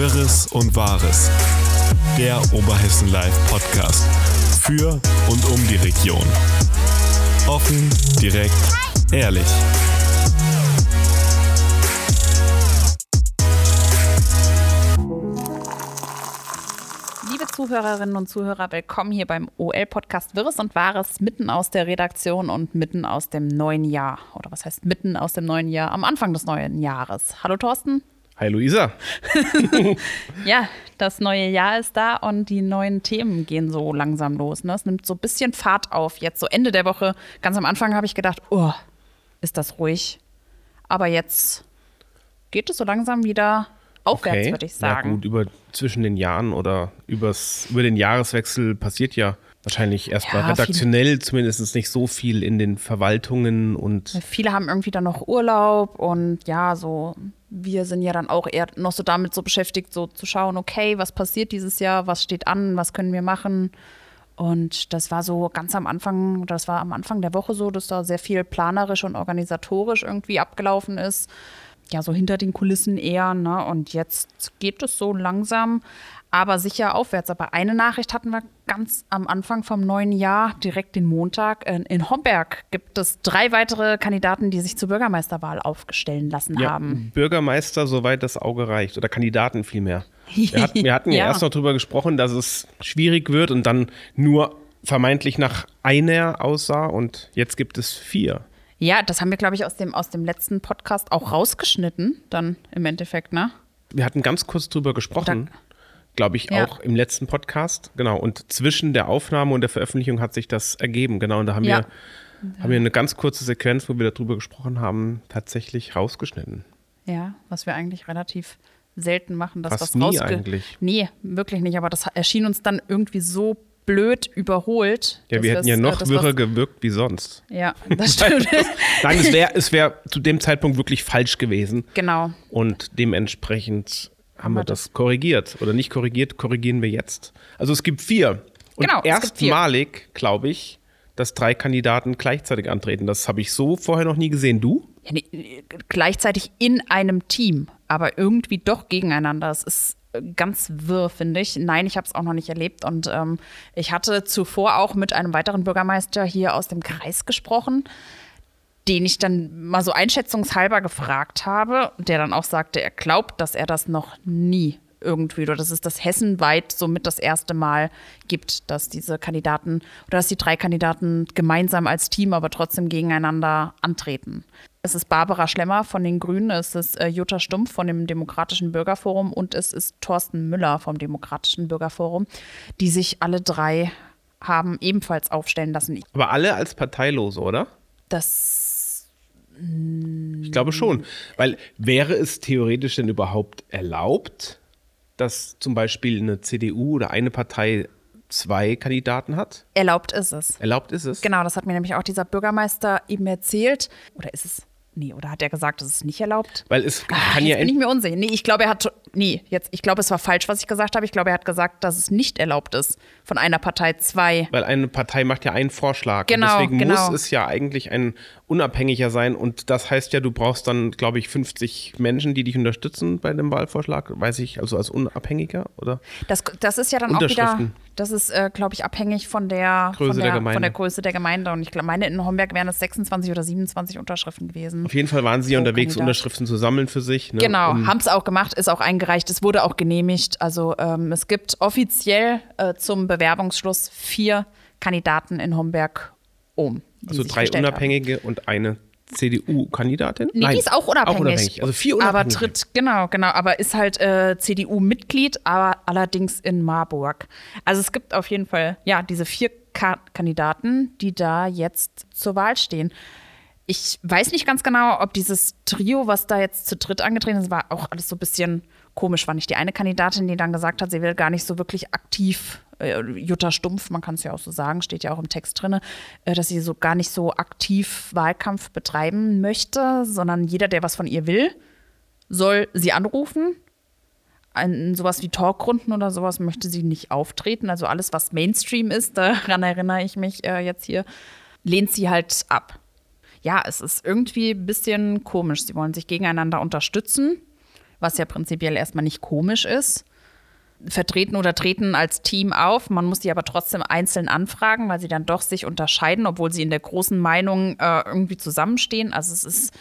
Wirres und Wahres. Der Oberhessen Live Podcast. Für und um die Region. Offen, direkt, ehrlich. Liebe Zuhörerinnen und Zuhörer, willkommen hier beim OL-Podcast Wirres und Wahres, mitten aus der Redaktion und mitten aus dem neuen Jahr. Oder was heißt mitten aus dem neuen Jahr? Am Anfang des neuen Jahres. Hallo Thorsten. Hi Luisa. Ja, das neue Jahr ist da und die neuen Themen gehen so langsam los. Ne? Es nimmt so ein bisschen Fahrt auf. Jetzt so Ende der Woche, ganz am Anfang habe ich gedacht, oh, ist das ruhig. Aber jetzt geht es so langsam wieder aufwärts, würde ich sagen. Ja gut, über zwischen den Jahren oder übers, über den Jahreswechsel passiert ja wahrscheinlich erstmal Ja, redaktionell zumindest nicht so viel in den Verwaltungen und Viele haben irgendwie dann noch Urlaub und ja, so wir sind ja dann auch eher noch so damit so beschäftigt, so zu schauen, okay, was passiert dieses Jahr, was steht an, was können wir machen. Und das war so ganz am Anfang, das war am Anfang der Woche so, dass da sehr viel planerisch und organisatorisch irgendwie abgelaufen ist. Ja, so hinter den Kulissen eher, ne? Und jetzt geht es so langsam, aber sicher aufwärts. Aber eine Nachricht hatten wir ganz am Anfang vom neuen Jahr, direkt den Montag. In, Homberg gibt es drei weitere Kandidaten, die sich zur Bürgermeisterwahl aufstellen lassen ja, haben. Bürgermeister, soweit das Auge reicht oder Kandidaten vielmehr. Wir hatten, wir hatten ja. Ja. erst noch drüber gesprochen, dass es schwierig wird und dann nur vermeintlich nach einer aussah und jetzt gibt es vier. Ja, das haben wir, glaube ich, aus dem, aus dem letzten Podcast auch rausgeschnitten, dann im Endeffekt, ne? Wir hatten ganz kurz drüber gesprochen, glaube ich, Ja. auch im letzten Podcast. Genau. Und zwischen der Aufnahme und der Veröffentlichung hat sich das ergeben. Genau. Und da haben, Ja. wir, haben wir eine ganz kurze Sequenz, wo wir darüber gesprochen haben, tatsächlich rausgeschnitten. Ja, was wir eigentlich relativ selten machen, dass Fast was nie rausge- eigentlich. Nee, wirklich nicht. Aber das erschien uns dann irgendwie so blöd überholt. Ja, wir hätten ja noch äh, das wirrer gewirkt wie sonst. Ja, das stimmt. Nein, es wäre es wär zu dem Zeitpunkt wirklich falsch gewesen. genau. Und dementsprechend haben wir das korrigiert. Oder nicht korrigiert, korrigieren wir jetzt. Also es gibt vier. Und Genau, erstmalig, glaube ich, dass drei Kandidaten gleichzeitig antreten. Das habe ich so vorher noch nie gesehen. Du? Ja, nee, gleichzeitig in einem Team, aber irgendwie doch gegeneinander. Es ist äh, ganz wirr, finde ich. Nein, ich habe es auch noch nicht erlebt. Und ähm, ich hatte zuvor auch mit einem weiteren Bürgermeister hier aus dem Kreis gesprochen, den ich dann mal so einschätzungshalber gefragt habe, der dann auch sagte, er glaubt, dass er das noch nie irgendwie oder dass es das hessenweit somit das erste Mal gibt, dass diese Kandidaten oder dass die drei Kandidaten gemeinsam als Team, aber trotzdem gegeneinander antreten. Es ist Barbara Schlemmer von den Grünen, es ist äh, Jutta Stumpf von dem Demokratischen Bürgerforum und es ist Thorsten Müller vom Demokratischen Bürgerforum, die sich alle drei haben ebenfalls aufstellen lassen. Aber alle als Parteilose, oder? Das Ich glaube schon. Weil wäre es theoretisch denn überhaupt erlaubt, dass zum Beispiel eine CDU oder eine Partei zwei Kandidaten hat? erlaubt ist es. Erlaubt ist es? Genau, das hat mir nämlich auch dieser Bürgermeister eben erzählt. Oder ist es. Nee, oder hat er gesagt, es ist nicht erlaubt? Weil es Ah, kann ja jetzt bin ich mir unsicher. Nee, ich glaube, er hat. Nee, jetzt, ich glaube, es war falsch, was ich gesagt habe. Ich glaube, er hat gesagt, dass es nicht erlaubt ist, von einer Partei zwei. Weil eine Partei macht ja einen Vorschlag. Genau, und deswegen genau. muss es ja eigentlich ein unabhängiger sein. Und das heißt ja, du brauchst dann, glaube ich, 50 Menschen, die dich unterstützen bei dem Wahlvorschlag. Weiß ich, also als Unabhängiger, oder? Das, das ist ja dann auch wieder. Das ist, äh, glaube ich, abhängig von der, Größe von, der der, Gemeinde. von der Größe der Gemeinde. Und ich glaub, meine, in Homberg wären es 26 oder 27 Unterschriften gewesen. Auf jeden Fall waren sie ja unterwegs, Kandidat. Unterschriften zu sammeln für sich. Ne? Genau, Um- haben es auch gemacht, ist auch eingereicht, es wurde auch genehmigt. Also ähm, es gibt offiziell äh, zum Bewerbungsschluss vier Kandidaten in Homberg die Also drei gestellt haben. Unabhängige und eine CDU-Kandidatin? Nee, die ist auch unabhängig. Also vier Aber Unabhängige. tritt, genau, genau, aber ist halt äh, CDU-Mitglied, aber allerdings in Marburg. Also es gibt auf jeden Fall, ja, diese vier Ka Kandidaten, die da jetzt zur Wahl stehen. Ich weiß nicht ganz genau, ob dieses Trio, was da jetzt zu dritt angetreten ist, war auch alles so ein bisschen komisch, fand ich. Die eine Kandidatin, die dann gesagt hat, sie will gar nicht so wirklich aktiv, äh, Jutta Stumpf, man kann es ja auch so sagen, steht ja auch im Text drin, äh, dass sie so gar nicht so aktiv Wahlkampf betreiben möchte, sondern jeder, der was von ihr will, soll sie anrufen. In sowas wie Talkrunden oder sowas möchte sie nicht auftreten. Also alles, was Mainstream ist, daran erinnere ich mich äh, jetzt hier, lehnt sie halt ab. Ja, es ist irgendwie ein bisschen komisch. Sie wollen sich gegeneinander unterstützen. Was ja prinzipiell erstmal nicht komisch ist vertreten oder treten als Team auf. Man muss die aber trotzdem einzeln anfragen, weil sie dann doch sich unterscheiden, obwohl sie in der großen Meinung äh, irgendwie zusammenstehen. Also es ist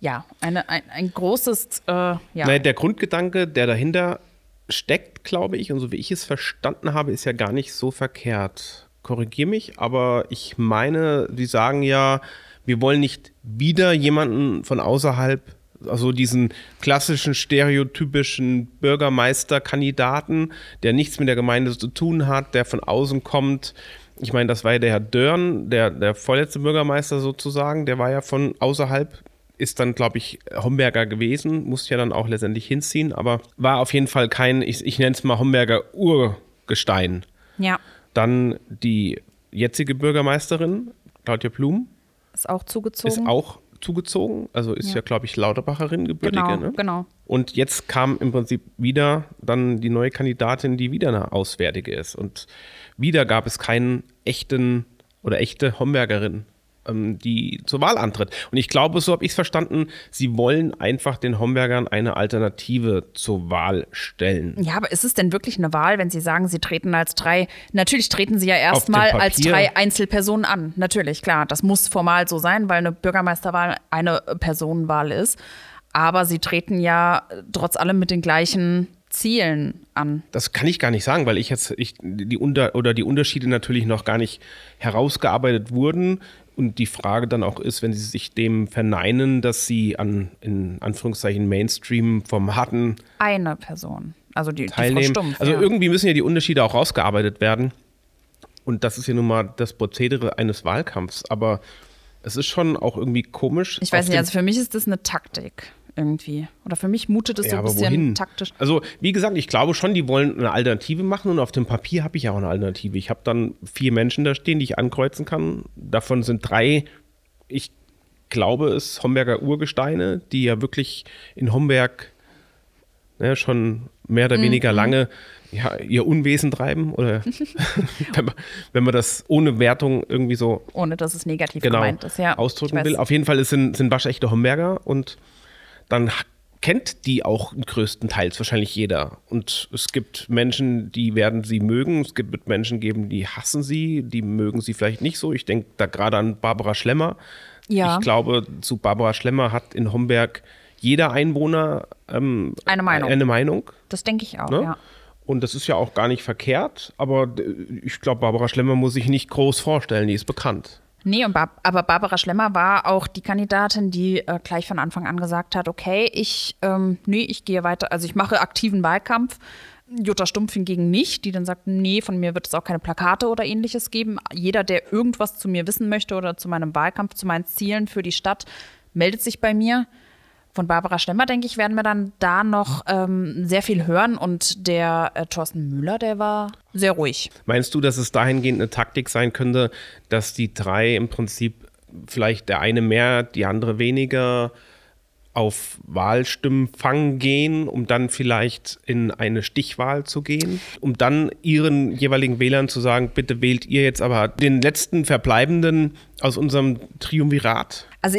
ja eine, ein, ein großes. Äh, ja. Naja, der Grundgedanke, der dahinter steckt, glaube ich, und so wie ich es verstanden habe, ist ja gar nicht so verkehrt. Korrigiere mich, aber ich meine, sie sagen ja, wir wollen nicht wieder jemanden von außerhalb also diesen klassischen stereotypischen Bürgermeisterkandidaten, der nichts mit der Gemeinde zu tun hat, der von außen kommt. Ich meine, das war ja der Herr Dörn, der, der vorletzte Bürgermeister sozusagen, der war ja von außerhalb, ist dann, glaube ich, Homberger gewesen, musste ja dann auch letztendlich hinziehen, aber war auf jeden Fall kein, ich, ich nenne es mal Homberger Urgestein. Ja. Dann die jetzige Bürgermeisterin, Claudia Blum. Ist auch zugezogen. Ist auch zugezogen. Also ist ja, ja glaube ich, Lauterbacherin gebürtige. Genau, ne? genau. Und jetzt kam im Prinzip wieder dann die neue Kandidatin, die wieder eine Auswärtige ist. Und wieder gab es keinen echten oder echte Hombergerin ähm, die zur Wahl antritt. Und ich glaube, so habe ich es verstanden, sie wollen einfach den Hombergern eine Alternative zur Wahl stellen. Ja, aber ist es denn wirklich eine Wahl, wenn Sie sagen, Sie treten als drei, natürlich treten Sie ja erstmal als drei Einzelpersonen an. Natürlich, klar, das muss formal so sein, weil eine Bürgermeisterwahl eine Personenwahl ist. Aber Sie treten ja trotz allem mit den gleichen Zielen an? Das kann ich gar nicht sagen, weil ich jetzt ich, die Unter oder die Unterschiede natürlich noch gar nicht herausgearbeitet wurden. Und die Frage dann auch ist, wenn sie sich dem verneinen, dass sie an, in Anführungszeichen, Mainstream-Formaten eine Person, also die, teilnehmen. Die Frau Stumpf, also ja. irgendwie müssen ja die Unterschiede auch rausgearbeitet werden. Und das ist ja nun mal das Prozedere eines Wahlkampfs. Aber es ist schon auch irgendwie komisch. Ich weiß nicht, also für mich ist das eine Taktik irgendwie. Oder für mich mutet es ja, so ein bisschen wohin? taktisch. Also, wie gesagt, ich glaube schon, die wollen eine Alternative machen und auf dem Papier habe ich ja auch eine Alternative. Ich habe dann vier Menschen da stehen, die ich ankreuzen kann. Davon sind drei, ich glaube es, Homberger Urgesteine, die ja wirklich in Homberg ne, schon mehr oder mhm. weniger lange ja, ihr Unwesen treiben oder wenn, man, wenn, man, das ohne Wertung irgendwie so ohne dass es negativ genau, gemeint ist, ja. ausdrücken will. Auf jeden Fall sind, sind waschechte Homberger und dann kennt die auch größtenteils wahrscheinlich jeder. Und es gibt Menschen, die werden sie mögen. Es gibt Menschen geben, die hassen sie, die mögen sie vielleicht nicht so. Ich denke da gerade an Barbara Schlemmer. Ja. Ich glaube, zu Barbara Schlemmer hat in Homberg jeder Einwohner ähm, eine Meinung. Eine Meinung. Das denke ich auch, ne? ja. Und das ist ja auch gar nicht verkehrt, aber ich glaube, Barbara Schlemmer muss sich nicht groß vorstellen, die ist bekannt. Nee, und Bar aber Barbara Schlemmer war auch die Kandidatin, die äh, gleich von Anfang an gesagt hat, okay, ich, ähm, nee, ich gehe weiter, also ich mache aktiven Wahlkampf. Jutta Stumpf hingegen nicht, die dann sagt, nee, von mir wird es auch keine Plakate oder ähnliches geben. Jeder, der irgendwas zu mir wissen möchte oder zu meinem Wahlkampf, zu meinen Zielen für die Stadt, meldet sich bei mir von Barbara Stemmer, denke ich, werden wir dann da noch ähm, sehr viel hören. Und der äh, Thorsten Müller, der war sehr ruhig. Meinst du, dass es dahingehend eine Taktik sein könnte, dass die drei im Prinzip vielleicht der eine mehr, die andere weniger auf Wahlstimmenfang gehen, um dann vielleicht in eine Stichwahl zu gehen, um dann ihren jeweiligen Wählern zu sagen, bitte wählt ihr jetzt aber den letzten Verbleibenden aus unserem Triumvirat? Also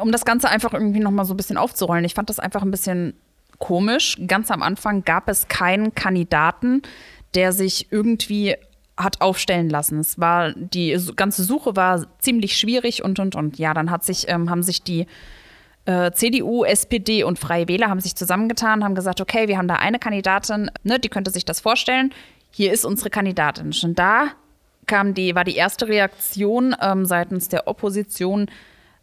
um das Ganze einfach irgendwie nochmal so ein bisschen aufzurollen, ich fand das einfach ein bisschen komisch. Ganz am Anfang gab es keinen Kandidaten, der sich irgendwie hat aufstellen lassen. Es war die ganze Suche war ziemlich schwierig und und und. Ja, dann hat sich ähm, haben sich die äh, CDU, SPD und Freie Wähler haben sich zusammengetan, haben gesagt, okay, wir haben da eine Kandidatin, ne, die könnte sich das vorstellen. Hier ist unsere Kandidatin. Schon da kam die war die erste Reaktion ähm, seitens der Opposition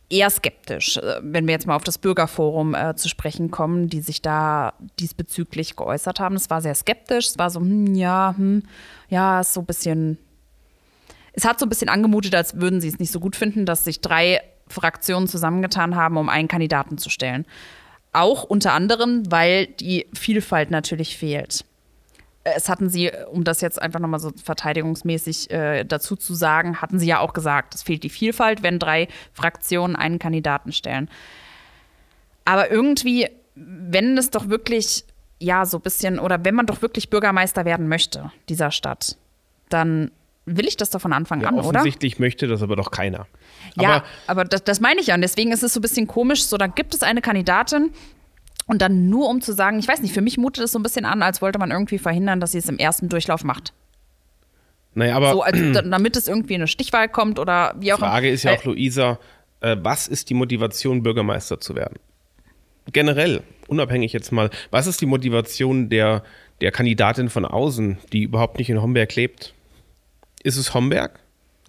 eher skeptisch, äh, wenn wir jetzt mal auf das Bürgerforum äh, zu sprechen kommen, die sich da diesbezüglich geäußert haben. Es war sehr skeptisch, es war so, hm, ja, hm, ja, ist so ein bisschen. Es hat so ein bisschen angemutet, als würden sie es nicht so gut finden, dass sich drei Fraktionen zusammengetan haben, um einen Kandidaten zu stellen. Auch unter anderem, weil die Vielfalt natürlich fehlt es hatten sie, um das jetzt einfach nochmal so verteidigungsmäßig äh, dazu zu sagen, hatten sie ja auch gesagt, es fehlt die Vielfalt, wenn drei Fraktionen einen Kandidaten stellen. Aber irgendwie, wenn es doch wirklich, ja, so ein bisschen, oder wenn man doch wirklich Bürgermeister werden möchte, dieser Stadt, dann will ich das doch von Anfang ja, an, offensichtlich oder? Offensichtlich möchte das aber doch keiner. Ja, aber, aber das, das meine ich ja. Und deswegen ist es so ein bisschen komisch. So, dann gibt es eine Kandidatin, Und dann nur um zu sagen, ich weiß nicht, für mich mutet es so ein bisschen an, als wollte man irgendwie verhindern, dass sie es im ersten Durchlauf macht. Naja, aber So, als, damit es irgendwie in eine Stichwahl kommt oder wie auch die Frage ist ja auch, Luisa, äh, was ist die Motivation, Bürgermeister zu werden? Generell, unabhängig jetzt mal, was ist die Motivation der, der Kandidatin von außen, die überhaupt nicht in Homberg lebt? Ist es Homberg?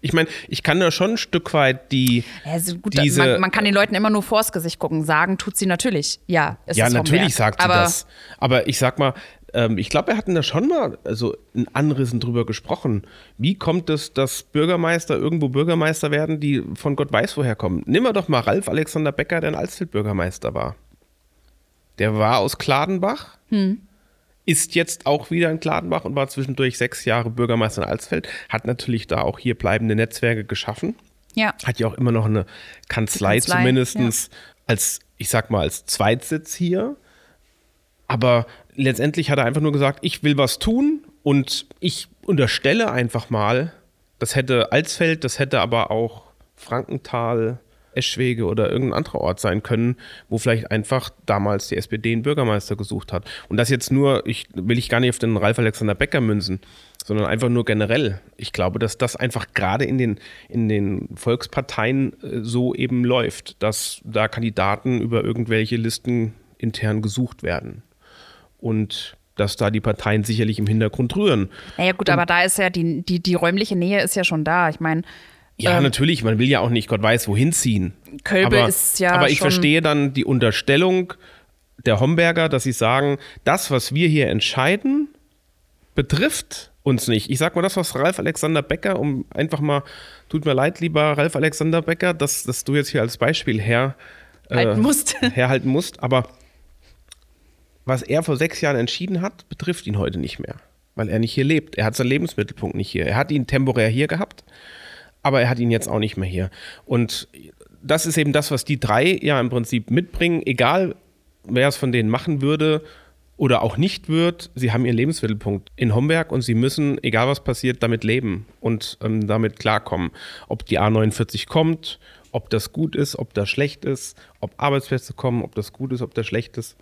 Ich meine, ich kann da schon ein Stück weit die. Ja, so gut, diese- man, man kann den Leuten immer nur vors Gesicht gucken. Sagen tut sie natürlich. Ja, es ja, ist natürlich sagt sie aber das. Aber ich sag mal, ähm, ich glaube, wir hatten da schon mal also in Anrissen drüber gesprochen. Wie kommt es, dass Bürgermeister irgendwo Bürgermeister werden, die von Gott weiß woher kommen? Nimm mal doch mal Ralf Alexander Becker, der in Alsfeld Bürgermeister war. Der war aus Kladenbach, Hm. Ist jetzt auch wieder in Kladenbach und war zwischendurch sechs Jahre Bürgermeister in Alsfeld. Hat natürlich da auch hier bleibende Netzwerke geschaffen Ja. hat ja auch immer noch eine Kanzlei, Kanzlei, zumindestens als, ich sag mal, als Zweitsitz hier. Aber letztendlich hat er einfach nur gesagt, ich will was tun und ich unterstelle einfach mal, das hätte Alsfeld, das hätte aber auch Frankenthal, Eschwege oder irgendein anderer Ort sein können, wo vielleicht einfach damals die SPD einen Bürgermeister gesucht hat. Und das jetzt nur, ich will ich gar nicht auf den Ralf Alexander Becker münzen, sondern einfach nur generell. Ich glaube, dass das einfach gerade in den, in den Volksparteien äh, so eben läuft, dass da Kandidaten über irgendwelche Listen intern gesucht werden. Und dass da die Parteien sicherlich im Hintergrund rühren. Naja, gut, aber da ist ja die, die, die räumliche Nähe ist ja schon da. Ich meine, Ja, Ähm, natürlich, man will ja auch nicht Gott weiß wohin ziehen. Kölbe aber, ist ja Aber ich verstehe dann die Unterstellung der Homberger, dass sie sagen, das, was wir hier entscheiden, betrifft uns nicht. Ich sag mal das, was Ralf Alexander Becker, um einfach mal, tut mir leid, lieber Ralf Alexander Becker, dass, dass du jetzt hier als Beispiel her, äh, Halten musst. herhalten musst, aber was er vor sechs Jahren entschieden hat, betrifft ihn heute nicht mehr, weil er nicht hier lebt. Er hat seinen Lebensmittelpunkt nicht hier. Er hat ihn temporär hier gehabt, aber er hat ihn jetzt auch nicht mehr hier. Und das ist eben das, was die drei ja im Prinzip mitbringen, egal wer es von denen machen würde oder auch nicht wird, sie haben ihren Lebensmittelpunkt in Homberg und sie müssen, egal was passiert, damit leben und ähm, damit klarkommen. Ob die A49 kommt, ob das gut ist, ob das schlecht ist, ob Arbeitsplätze kommen, ob das gut ist, ob das schlecht ist.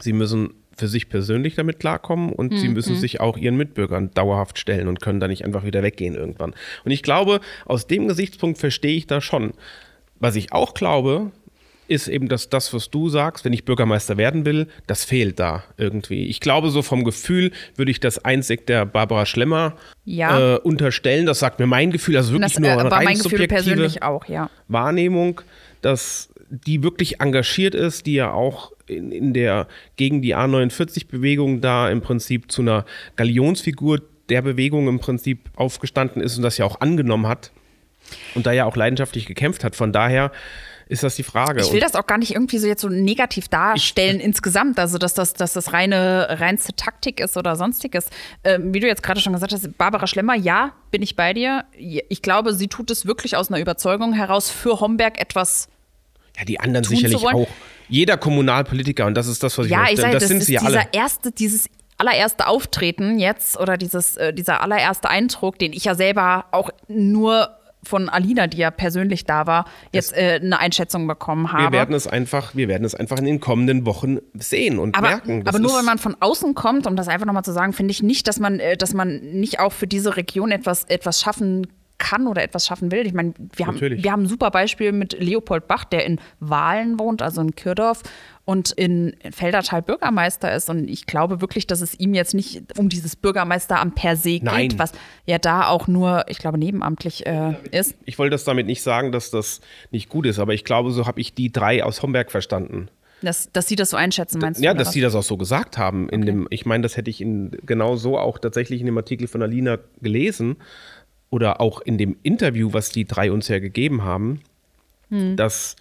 Sie müssen für sich persönlich damit klarkommen und sie müssen sich auch ihren Mitbürgern dauerhaft stellen und können da nicht einfach wieder weggehen irgendwann. Und ich glaube, aus dem Gesichtspunkt verstehe ich da schon. Was ich auch glaube, ist eben, dass das, was du sagst, wenn ich Bürgermeister werden will, das fehlt da irgendwie. Ich glaube, so vom Gefühl würde ich das einzig der Barbara Schlemmer Ja. äh, unterstellen. Das sagt mir mein Gefühl, also wirklich das nur äh, eine war rein mein Gefühl subjektive persönlich auch, ja. Wahrnehmung, dass die wirklich engagiert ist, die ja auch in, in der gegen die A49-Bewegung da im Prinzip zu einer Galionsfigur der Bewegung im Prinzip aufgestanden ist und das ja auch angenommen hat und da ja auch leidenschaftlich gekämpft hat. Von daher ist das die Frage. Ich will das auch gar nicht irgendwie so jetzt so negativ darstellen insgesamt, also dass das, dass das reine, reinste Taktik ist oder sonstiges. Ähm, wie du jetzt gerade schon gesagt hast, Barbara Schlemmer, ja, bin ich bei dir. Ich glaube, sie tut es wirklich aus einer Überzeugung heraus, für Homberg etwas ja, die anderen sicherlich auch. Jeder Kommunalpolitiker, und das ist das, was ich Ja, ich möchte, sage, das, das, sind ist sie ja alle. erste, dieses allererste Auftreten jetzt oder dieses, äh, dieser allererste Eindruck, den ich ja selber auch nur von Alina, die ja persönlich da war, jetzt äh, eine Einschätzung bekommen habe. Wir werden es einfach, wir werden es einfach in den kommenden Wochen sehen und aber, merken. Aber nur wenn man von außen kommt, um das einfach nochmal zu sagen, finde ich nicht, dass man, äh, dass man nicht auch für diese Region etwas, etwas schaffen kann oder etwas schaffen will. Ich meine, wir haben, wir haben ein super Beispiel mit Leopold Bach, der in Wahlen wohnt, also in Kürdorf und in Feldertal Bürgermeister ist. Und ich glaube wirklich, dass es ihm jetzt nicht um dieses Bürgermeisteramt per se geht, Nein. was ja da auch nur, ich glaube, nebenamtlich äh, ist. Ich wollte das damit nicht sagen, dass das nicht gut ist, aber ich glaube, so habe ich die drei aus Homberg verstanden. Dass, dass sie das so einschätzen, meinst du? Ja, dass was? die das auch so gesagt haben. In dem, ich meine, das hätte ich in, genau so auch tatsächlich in dem Artikel von Alina gelesen oder auch in dem Interview, was die drei uns ja gegeben haben, Hm. dass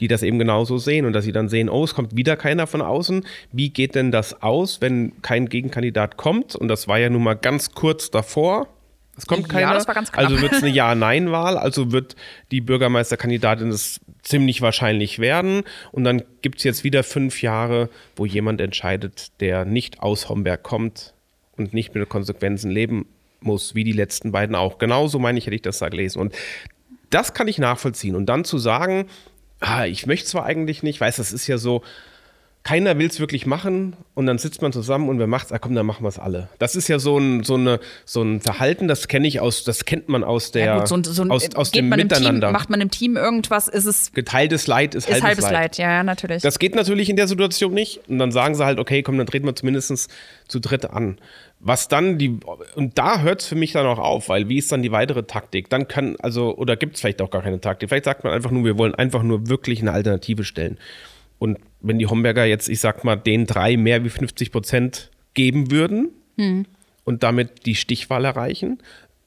die das eben genauso sehen und dass sie dann sehen, oh, es kommt wieder keiner von außen. Wie geht denn das aus, wenn kein Gegenkandidat kommt? Und das war ja nun mal ganz kurz davor. Es kommt Ja, keiner. das war ganz knapp. Also wird es eine Ja-Nein-Wahl, also wird die Bürgermeisterkandidatin es ziemlich wahrscheinlich werden. Und dann gibt es jetzt wieder fünf Jahre, wo jemand entscheidet, der nicht aus Homberg kommt und nicht mit den Konsequenzen leben muss, wie die letzten beiden auch. Genauso meine ich, hätte ich das da gelesen. Und das kann ich nachvollziehen. Und dann zu sagen, ah, ich möchte zwar eigentlich nicht, weiß, das ist ja so, keiner will es wirklich machen und dann sitzt man zusammen und wer macht's? Ah komm, dann machen wir es alle. Das ist ja so ein, so eine, so ein Verhalten, das kenne ich aus, das kennt man aus der, ja, gut, so ein, so ein, aus, aus geht dem Miteinander. Team, macht man im Team irgendwas, ist es Geteiltes Leid ist, ist halbes, halbes Leid. Leid. Ja, ja, natürlich. Das geht natürlich in der Situation nicht. Und dann sagen sie halt, okay, komm, dann treten wir zumindest zu dritt an. Was dann die, und da hört es für mich dann auch auf, weil wie ist dann die weitere Taktik? Dann kann, also, oder gibt es vielleicht auch gar keine Taktik. Vielleicht sagt man einfach nur, wir wollen einfach nur wirklich eine Alternative stellen. Und wenn die Homberger jetzt, ich sag mal, den drei mehr wie 50 Prozent geben würden und damit die Stichwahl erreichen,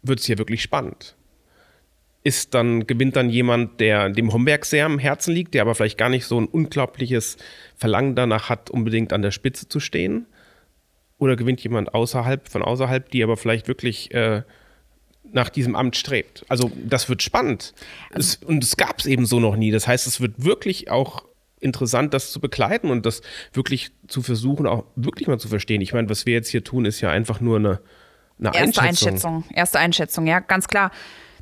wird es hier wirklich spannend. Ist dann, gewinnt dann jemand, der dem Homberg sehr am Herzen liegt, der aber vielleicht gar nicht so ein unglaubliches Verlangen danach hat, unbedingt an der Spitze zu stehen? Oder gewinnt jemand außerhalb, von außerhalb, die aber vielleicht wirklich äh, nach diesem Amt strebt? Also das wird spannend. es, und es gab es eben so noch nie. Das heißt, es wird wirklich auch interessant, das zu begleiten und das wirklich zu versuchen, auch wirklich mal zu verstehen. Ich meine, was wir jetzt hier tun, ist ja einfach nur eine, eine Erste Einschätzung. Einschätzung. Erste Einschätzung, ja, ganz klar.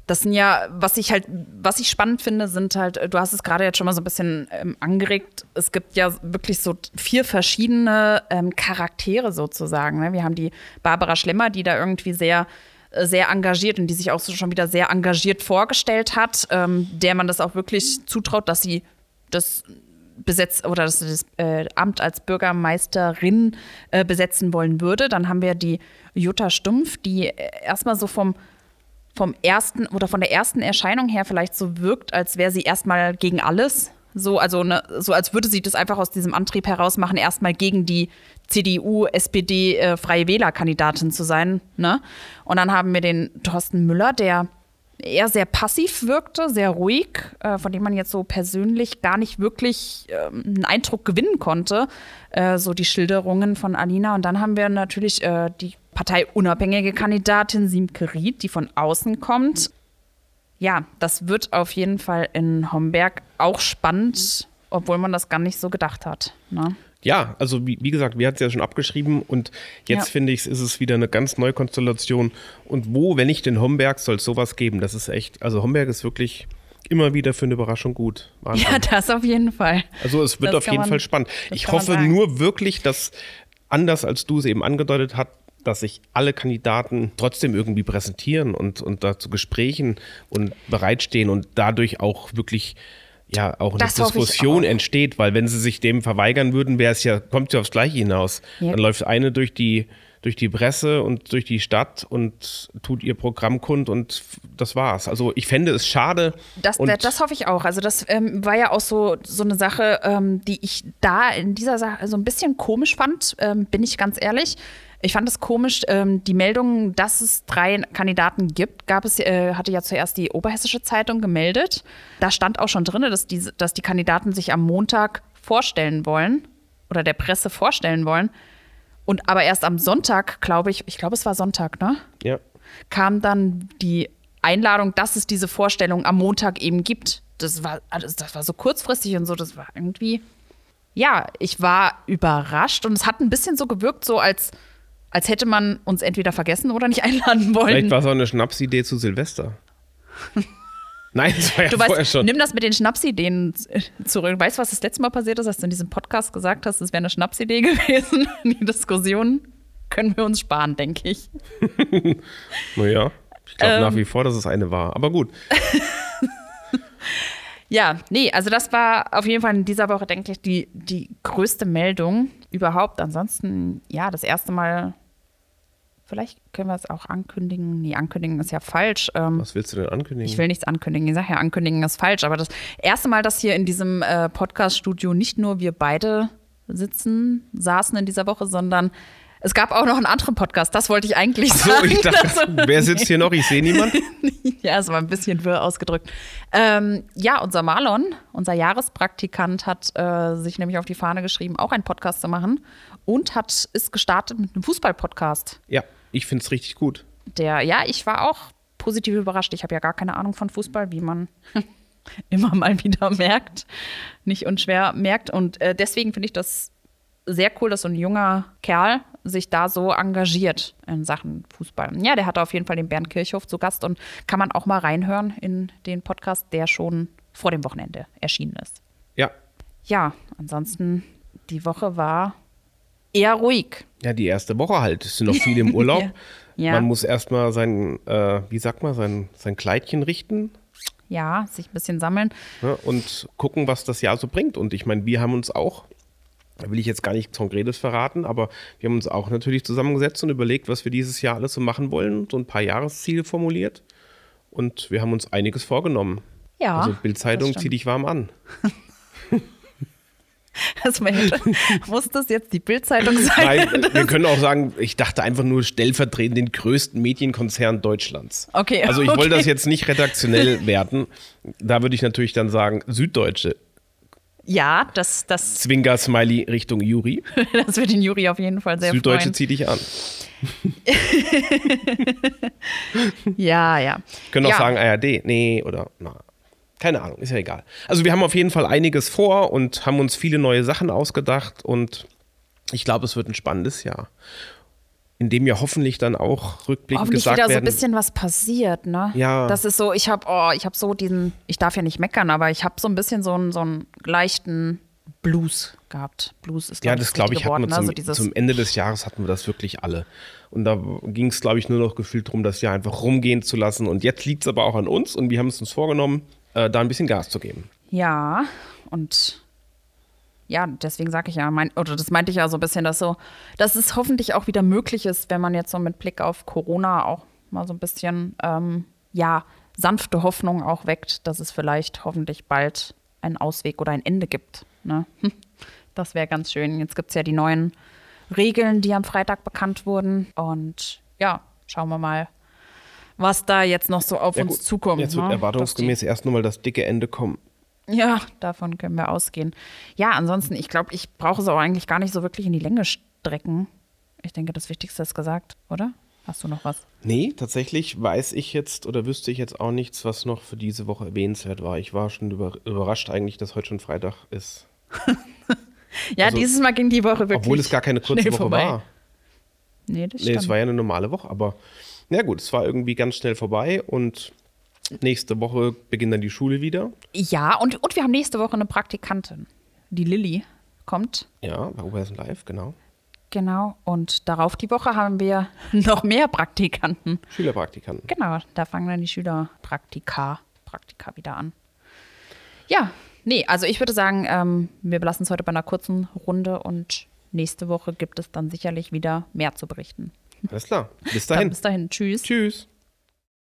Das sind ja, was ich halt, was ich spannend finde, sind halt, du hast es gerade jetzt schon mal so ein bisschen ähm, angeregt, es gibt ja wirklich so vier verschiedene ähm, Charaktere sozusagen. Ne? Wir haben die Barbara Schlemmer, die da irgendwie sehr äh, sehr engagiert und die sich auch so schon wieder sehr engagiert vorgestellt hat, ähm, der man das auch wirklich zutraut, dass sie das besetzt oder dass sie das äh, Amt als Bürgermeisterin äh, besetzen wollen würde. Dann haben wir die Jutta Stumpf, die äh, erstmal so vom vom ersten oder von der ersten Erscheinung her vielleicht so wirkt, als wäre sie erstmal gegen alles. So, also ne, so als würde sie das einfach aus diesem Antrieb heraus machen, erstmal gegen die CDU, SPD, äh, Freie Wähler-Kandidatin zu sein. Ne? Und dann haben wir den Thorsten Müller, der eher sehr passiv wirkte, sehr ruhig, äh, von dem man jetzt so persönlich gar nicht wirklich ähm, einen Eindruck gewinnen konnte. Äh, so die Schilderungen von Alina. Und dann haben wir natürlich äh, die parteiunabhängige Kandidatin Simke Ried, die von außen kommt. Ja, das wird auf jeden Fall in Homberg auch spannend, obwohl man das gar nicht so gedacht hat. Ne? Ja, also wie, wie gesagt, wir hatten es ja schon abgeschrieben und jetzt Ja. finde ich, ist es wieder eine ganz neue Konstellation. Und wo, wenn nicht in Homberg, soll es sowas geben? Das ist echt, also Homberg ist wirklich immer wieder für eine Überraschung gut. Wahnsinn. Ja, das auf jeden Fall. Also es wird Das auf jeden man- Fall spannend. Ich hoffe nur wirklich, dass anders als du es eben angedeutet hast, dass sich alle Kandidaten trotzdem irgendwie präsentieren und, und da zu Gesprächen und bereitstehen und dadurch auch wirklich ja auch eine Das Diskussion auch. entsteht, weil wenn sie sich dem verweigern würden, wäre es ja, kommt ja aufs Gleiche hinaus. Ja. Dann läuft eine durch die durch die Presse und durch die Stadt und tut ihr Programm kund und das war's. Also ich fände es schade. Das, und das hoffe ich auch. Also das ähm, war ja auch so, so eine Sache, ähm, die ich da in dieser Sache so ein bisschen komisch fand, ähm, bin ich ganz ehrlich. Ich fand es komisch, ähm, die Meldung, dass es drei Kandidaten gibt, gab es, äh, hatte ja zuerst die Oberhessische Zeitung gemeldet. Da stand auch schon drin, dass die, dass die Kandidaten sich am Montag vorstellen wollen oder der Presse vorstellen wollen. Und aber erst am Sonntag, glaube ich, ich glaube, es war Sonntag, ne? ja. kam dann die Einladung, dass es diese Vorstellung am Montag eben gibt. Das war, also das war so kurzfristig und so, das war irgendwie. Ja, ich war überrascht und es hat ein bisschen so gewirkt, so als, als hätte man uns entweder vergessen oder nicht einladen wollen. Vielleicht war es auch eine Schnapsidee zu Silvester. Nein, das war ja Du vorher weißt, schon. nimm das mit den Schnapsideen zurück. Weißt du, was das letzte Mal passiert ist, als du in diesem Podcast gesagt hast, es wäre eine Schnapsidee gewesen? Die Diskussion können wir uns sparen, denke ich. Naja, ich glaube Ähm. nach wie vor, dass es eine war. Aber gut. Ja, nee, also das war auf jeden Fall in dieser Woche, denke ich, die, die größte Meldung überhaupt. Ansonsten, ja, das erste Mal, vielleicht können wir es auch ankündigen. Nee, ankündigen ist ja falsch. Ähm, Was willst du denn ankündigen? ich will nichts ankündigen. Ich sage ja, ankündigen ist falsch. Aber das erste Mal, dass hier in diesem äh, Podcast-Studio nicht nur wir beide sitzen, saßen in dieser Woche, sondern es gab auch noch einen anderen Podcast. Das wollte ich eigentlich so, sagen. ich dachte, Also- wer sitzt hier noch? Ich sehe niemand. ja, es war ein bisschen wirr ausgedrückt. Ähm, ja, unser Marlon, unser Jahrespraktikant, hat äh, sich nämlich auf die Fahne geschrieben, auch einen Podcast zu machen und hat ist gestartet mit einem Fußball-Podcast. Ja, ich finde es richtig gut. Der, ja, ich war auch positiv überrascht. Ich habe ja gar keine Ahnung von Fußball, wie man immer mal wieder merkt, nicht unschwer merkt. Und äh, deswegen finde ich das sehr cool, dass so ein junger Kerl sich da so engagiert in Sachen Fußball. Ja, der hatte auf jeden Fall den Bernd Kirchhoff zu Gast und kann man auch mal reinhören in den Podcast, der schon vor dem Wochenende erschienen ist. Ja, Ja, ansonsten die Woche war eher ruhig. Ja, die erste Woche halt. Es sind noch viele im Urlaub. Ja. Ja. Man muss erstmal sein, äh, wie sagt man, sein, sein Kleidchen richten Ja, sich ein bisschen sammeln. ne, und gucken, was das Jahr so bringt. Und ich meine, wir haben uns auch, da will ich jetzt gar nicht Konkretes verraten, aber wir haben uns auch natürlich zusammengesetzt und überlegt, was wir dieses Jahr alles so machen wollen, so ein paar Jahresziele formuliert. Und wir haben uns einiges vorgenommen. Ja. also Bildzeitung, zieh dich warm an. Das man hätte, muss das jetzt die Bildzeitung sein? Nein, wir können auch sagen, ich dachte einfach nur stellvertretend den größten Medienkonzern Deutschlands. Okay, Also ich wollte okay. das jetzt nicht redaktionell werten. Da würde ich natürlich dann sagen, Süddeutsche. Ja, das, das, Zwinker-Smiley Richtung Juri. das wird den Juri auf jeden Fall sehr Süddeutsche freuen. zieh dich an. Ja, ja. Können auch ja. sagen ARD. Nee, oder na. Keine Ahnung, ist ja egal. Also wir haben auf jeden Fall einiges vor und haben uns viele neue Sachen ausgedacht und ich glaube, es wird ein spannendes Jahr. In dem ja hoffentlich dann auch rückblickend Hoffentlich gesagt wieder so ein werden. bisschen was passiert, ne? Ja. Das ist so, ich habe oh, ich habe so diesen, ich darf ja nicht meckern, aber ich habe so ein bisschen so einen, so einen leichten Blues gehabt. Blues ist Ja, glaub das glaube ich, richtige hatten wir ne? zum, so zum Ende des Jahres hatten wir das wirklich alle. Und da ging es, glaube ich, nur noch gefühlt darum, das Jahr einfach rumgehen zu lassen. Und jetzt liegt es aber auch an uns und wir haben es uns vorgenommen, äh, da ein bisschen Gas zu geben. Ja, und ja, deswegen sage ich ja, mein, oder das meinte ich ja so ein bisschen, dass so, dass es hoffentlich auch wieder möglich ist, wenn man jetzt so mit Blick auf Corona auch mal so ein bisschen, ähm, ja, sanfte Hoffnung auch weckt, dass es vielleicht hoffentlich bald einen Ausweg oder ein Ende gibt. Ne? Hm, Das wäre ganz schön. Jetzt gibt es ja die neuen Regeln, die am Freitag bekannt wurden. Und ja, schauen wir mal, was da jetzt noch so auf Ja, uns gut, zukommt. Jetzt wird ne? erwartungsgemäß erst nochmal das dicke Ende kommen. Ja, davon können wir ausgehen. Ja, ansonsten, ich glaube, ich brauche es auch eigentlich gar nicht so wirklich in die Länge strecken. Ich denke, das Wichtigste ist gesagt, oder? Hast du noch was? Nee, tatsächlich weiß ich jetzt oder wüsste ich jetzt auch nichts, was noch für diese Woche erwähnenswert war. Ich war schon über, überrascht eigentlich, dass heute schon Freitag ist. Ja, Also, dieses Mal ging die Woche wirklich. Obwohl es gar keine kurze schnell Woche vorbei. war. Nee, das Nee, stimmt. es war ja eine normale Woche, aber na gut, es war irgendwie ganz schnell vorbei und nächste Woche beginnt dann die Schule wieder. ja, und, und wir haben nächste Woche eine Praktikantin. Die Lilly kommt. Ja, bei Oberhessen Live, genau. Genau. Und darauf die Woche haben wir noch mehr Praktikanten. Schülerpraktikanten. Genau, da fangen dann die Schülerpraktika Praktika wieder an. Ja, nee, also ich würde sagen, ähm, wir belassen es heute bei einer kurzen Runde und nächste Woche gibt es dann sicherlich wieder mehr zu berichten. Alles klar. Bis Dann dahin. bis dahin, tschüss. Tschüss.